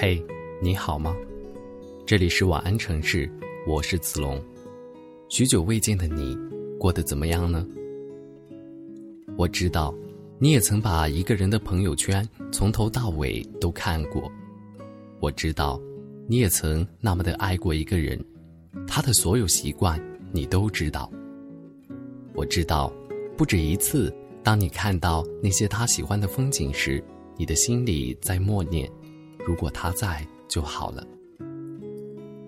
嘿，你好吗？这里是晚安城市，我是子龙。许久未见的你，过得怎么样呢？我知道，你也曾把一个人的朋友圈从头到尾都看过。我知道，你也曾那么的爱过一个人，他的所有习惯你都知道。我知道，不止一次，当你看到那些他喜欢的风景时，你的心里在默念：如果他在就好了。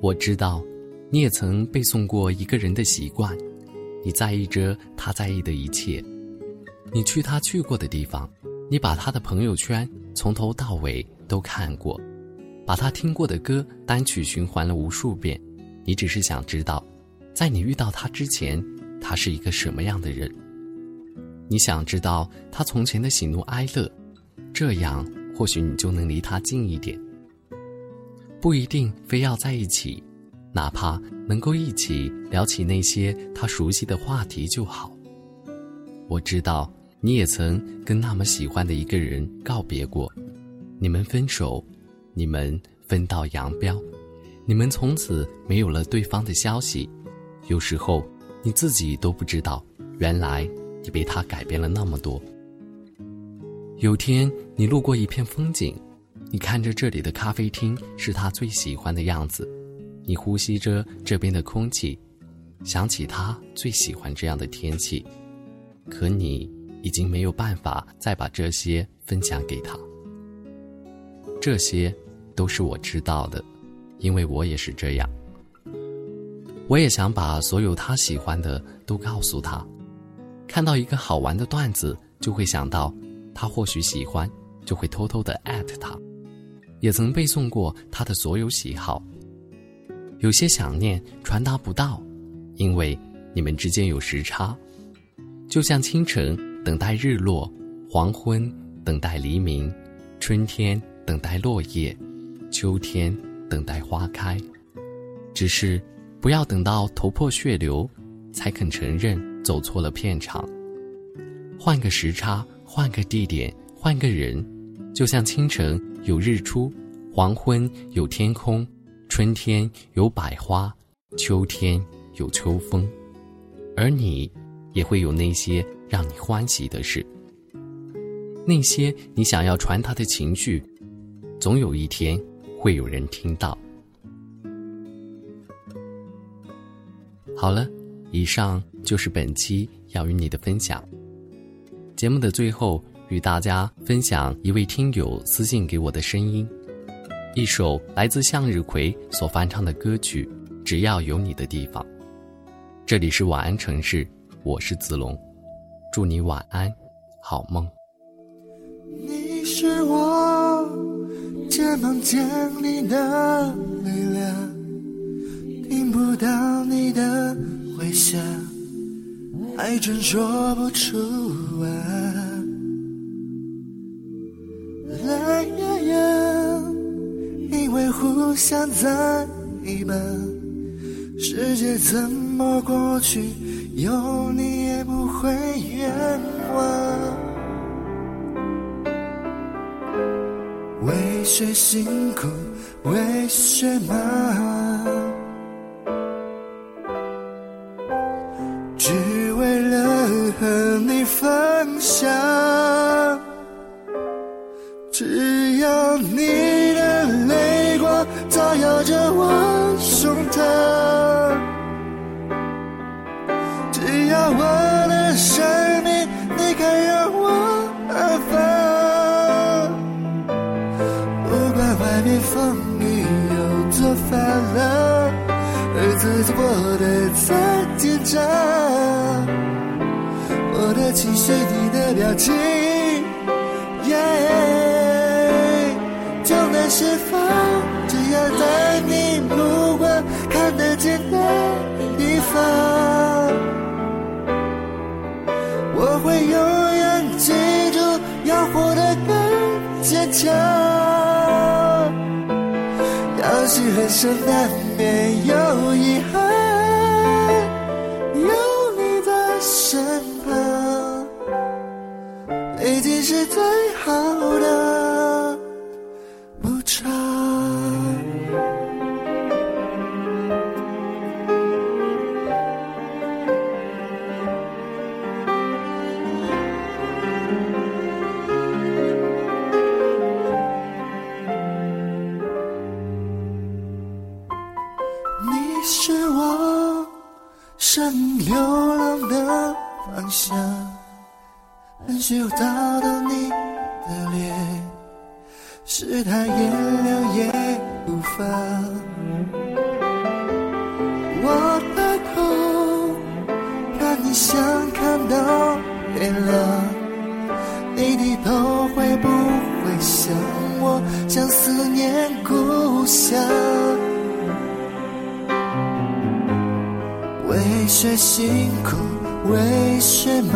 我知道，你也曾背诵过一个人的习惯，你在意着他在意的一切，你去他去过的地方，你把他的朋友圈从头到尾都看过。把他听过的歌单曲循环了无数遍，你只是想知道，在你遇到他之前，他是一个什么样的人。你想知道他从前的喜怒哀乐，这样或许你就能离他近一点。不一定非要在一起，哪怕能够一起聊起那些他熟悉的话题就好。我知道你也曾跟那么喜欢的一个人告别过，你们分手。你们分道扬镳，你们从此没有了对方的消息。有时候你自己都不知道，原来你被他改变了那么多。有天你路过一片风景，你看着这里的咖啡厅是他最喜欢的样子，你呼吸着这边的空气，想起他最喜欢这样的天气，可你已经没有办法再把这些分享给他。这些，都是我知道的，因为我也是这样。我也想把所有他喜欢的都告诉他。看到一个好玩的段子，就会想到他或许喜欢，就会偷偷的艾特他。也曾背诵过他的所有喜好。有些想念传达不到，因为你们之间有时差。就像清晨等待日落，黄昏等待黎明，春天。等待落叶，秋天等待花开，只是不要等到头破血流，才肯承认走错了片场。换个时差，换个地点，换个人，就像清晨有日出，黄昏有天空，春天有百花，秋天有秋风，而你也会有那些让你欢喜的事，那些你想要传达的情绪。总有一天，会有人听到。好了，以上就是本期要与你的分享。节目的最后，与大家分享一位听友私信给我的声音，一首来自向日葵所翻唱的歌曲《只要有你的地方》。这里是晚安城市，我是子龙，祝你晚安，好梦。你是我。肩膀间你的力量，听不到你的回响，还真说不出啊。懒洋洋，因为互相在一旁，世界怎么过去，有你也不会冤枉。为谁辛苦，为谁忙？日子怎过得再紧张？我的情绪，你的表情，Yeah，，就能释放。只要在你目光看得见的地方，我会永远记住，要活得更坚强。是很生难没有遗憾，有你在身旁，已经是最好的流浪的方向，很需要找到你的脸，是他颜料也无妨。我抬头看你，像看到月亮，你低头会不会想我，像思念故乡？谁辛苦为谁忙？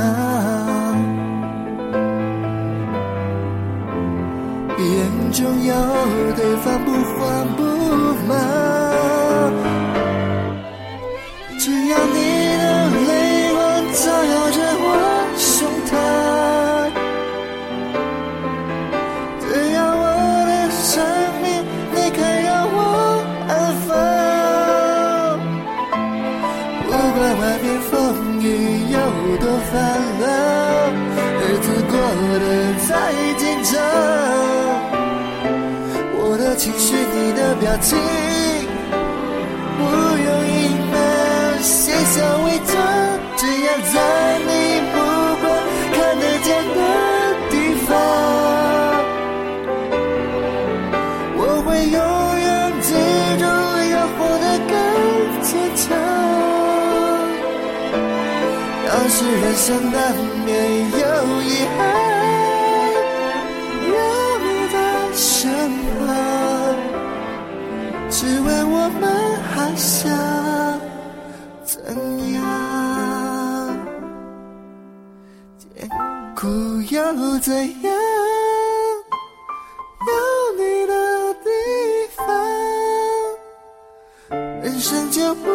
眼中有对方不慌不忙。人生难免有遗憾，有你在身旁，只问我们还想怎样？艰苦又怎样？有你的地方，人生就不